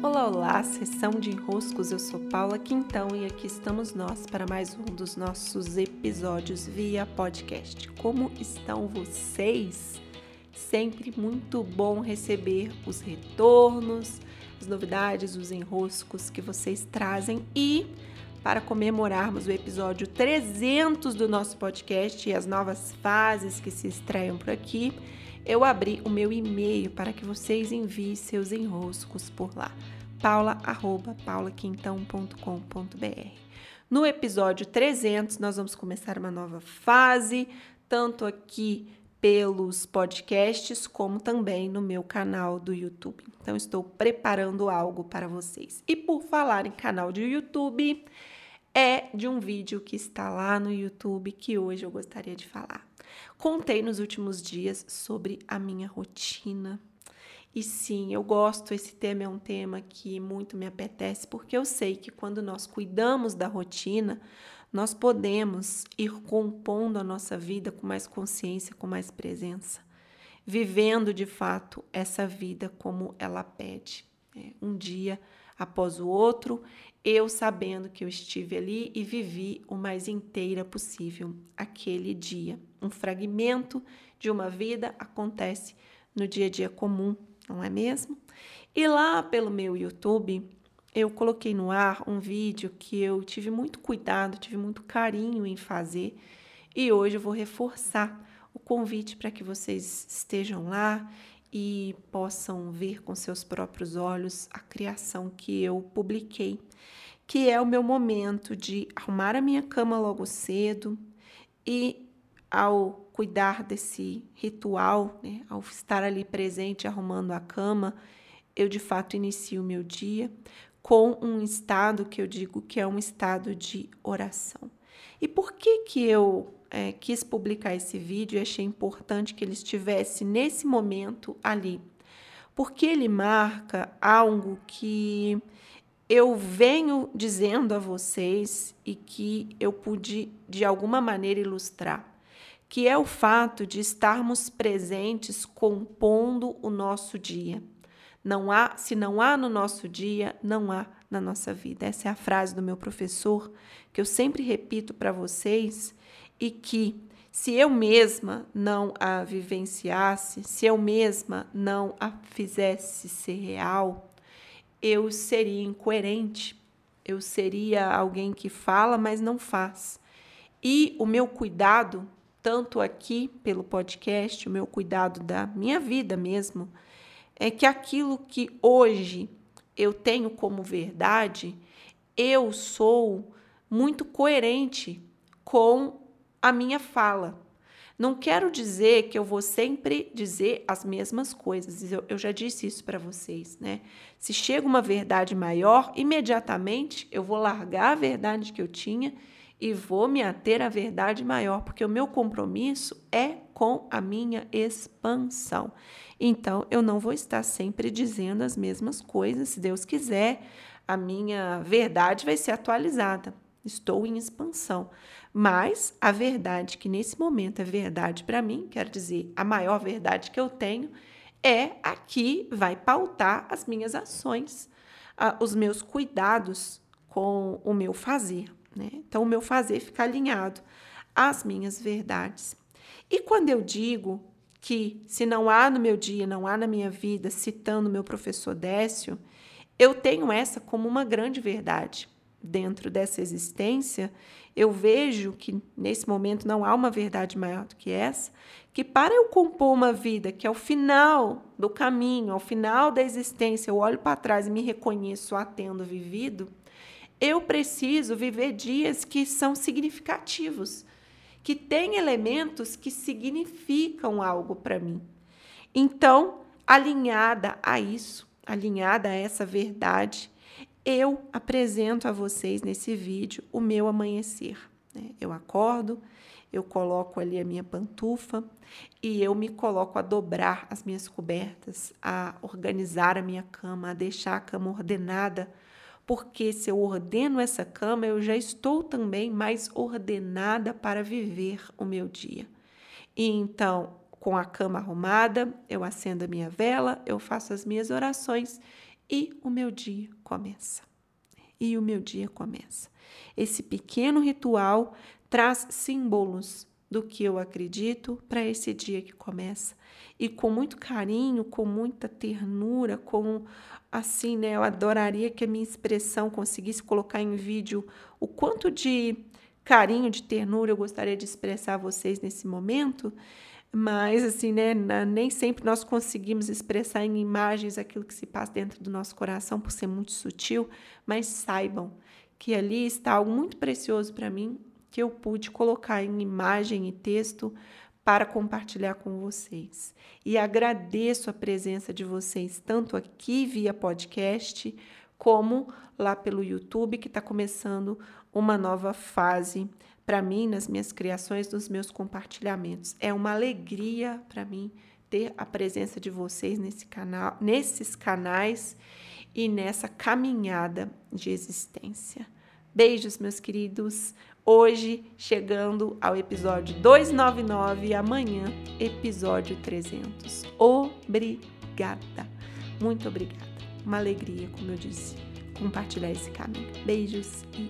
Olá, olá, sessão de enroscos. Eu sou Paula Quintão e aqui estamos nós para mais um dos nossos episódios via podcast. Como estão vocês? Sempre muito bom receber os retornos, as novidades, os enroscos que vocês trazem e para comemorarmos o episódio 300 do nosso podcast e as novas fases que se estreiam por aqui, eu abri o meu e-mail para que vocês enviem seus enroscos por lá. paula@paulaquintão.com.br. No episódio 300 nós vamos começar uma nova fase, tanto aqui pelos podcasts, como também no meu canal do YouTube. Então, estou preparando algo para vocês. E por falar em canal de YouTube, é de um vídeo que está lá no YouTube que hoje eu gostaria de falar. Contei nos últimos dias sobre a minha rotina. E sim, eu gosto, esse tema é um tema que muito me apetece, porque eu sei que quando nós cuidamos da rotina, nós podemos ir compondo a nossa vida com mais consciência, com mais presença, vivendo de fato essa vida como ela pede, né? um dia após o outro, eu sabendo que eu estive ali e vivi o mais inteira possível aquele dia. Um fragmento de uma vida acontece no dia a dia comum, não é mesmo? E lá pelo meu YouTube, eu coloquei no ar um vídeo que eu tive muito cuidado, tive muito carinho em fazer e hoje eu vou reforçar o convite para que vocês estejam lá e possam ver com seus próprios olhos a criação que eu publiquei, que é o meu momento de arrumar a minha cama logo cedo e ao cuidar desse ritual, né, ao estar ali presente arrumando a cama, eu de fato inicio o meu dia com um estado que eu digo que é um estado de oração. E por que que eu é, quis publicar esse vídeo e achei importante que ele estivesse nesse momento ali? Porque ele marca algo que eu venho dizendo a vocês e que eu pude de alguma maneira ilustrar, que é o fato de estarmos presentes compondo o nosso dia. Não há, se não há no nosso dia, não há na nossa vida. Essa é a frase do meu professor que eu sempre repito para vocês e que se eu mesma não a vivenciasse, se eu mesma não a fizesse ser real, eu seria incoerente. Eu seria alguém que fala, mas não faz. E o meu cuidado, tanto aqui pelo podcast, o meu cuidado da minha vida mesmo, é que aquilo que hoje eu tenho como verdade, eu sou muito coerente com a minha fala. Não quero dizer que eu vou sempre dizer as mesmas coisas. Eu, eu já disse isso para vocês, né? Se chega uma verdade maior, imediatamente eu vou largar a verdade que eu tinha e vou me ater à verdade maior, porque o meu compromisso é com a minha expansão. Então, eu não vou estar sempre dizendo as mesmas coisas. Se Deus quiser, a minha verdade vai ser atualizada. Estou em expansão. Mas a verdade que nesse momento é verdade para mim, quer dizer, a maior verdade que eu tenho, é a que vai pautar as minhas ações, os meus cuidados com o meu fazer. Né? Então, o meu fazer fica alinhado às minhas verdades. E quando eu digo que se não há no meu dia, não há na minha vida, citando meu professor Décio, eu tenho essa como uma grande verdade. Dentro dessa existência, eu vejo que nesse momento não há uma verdade maior do que essa, que para eu compor uma vida que ao final do caminho, ao final da existência, eu olho para trás e me reconheço a tendo vivido, eu preciso viver dias que são significativos, que têm elementos que significam algo para mim. Então, alinhada a isso, alinhada a essa verdade, eu apresento a vocês nesse vídeo o meu amanhecer. Né? Eu acordo, eu coloco ali a minha pantufa e eu me coloco a dobrar as minhas cobertas, a organizar a minha cama, a deixar a cama ordenada porque se eu ordeno essa cama, eu já estou também mais ordenada para viver o meu dia. E então, com a cama arrumada, eu acendo a minha vela, eu faço as minhas orações e o meu dia começa. E o meu dia começa. Esse pequeno ritual traz símbolos do que eu acredito para esse dia que começa. E com muito carinho, com muita ternura, com assim, né? Eu adoraria que a minha expressão conseguisse colocar em vídeo o quanto de carinho, de ternura eu gostaria de expressar a vocês nesse momento. Mas, assim, né, nem sempre nós conseguimos expressar em imagens aquilo que se passa dentro do nosso coração, por ser muito sutil. Mas saibam que ali está algo muito precioso para mim, que eu pude colocar em imagem e texto para compartilhar com vocês. E agradeço a presença de vocês, tanto aqui via podcast, como lá pelo YouTube, que está começando uma nova fase para mim nas minhas criações, nos meus compartilhamentos. É uma alegria para mim ter a presença de vocês nesse canal, nesses canais e nessa caminhada de existência. Beijos, meus queridos. Hoje, chegando ao episódio 299 e amanhã, episódio 300. Obrigada. Muito obrigada. Uma alegria, como eu disse, compartilhar esse caminho. Beijos e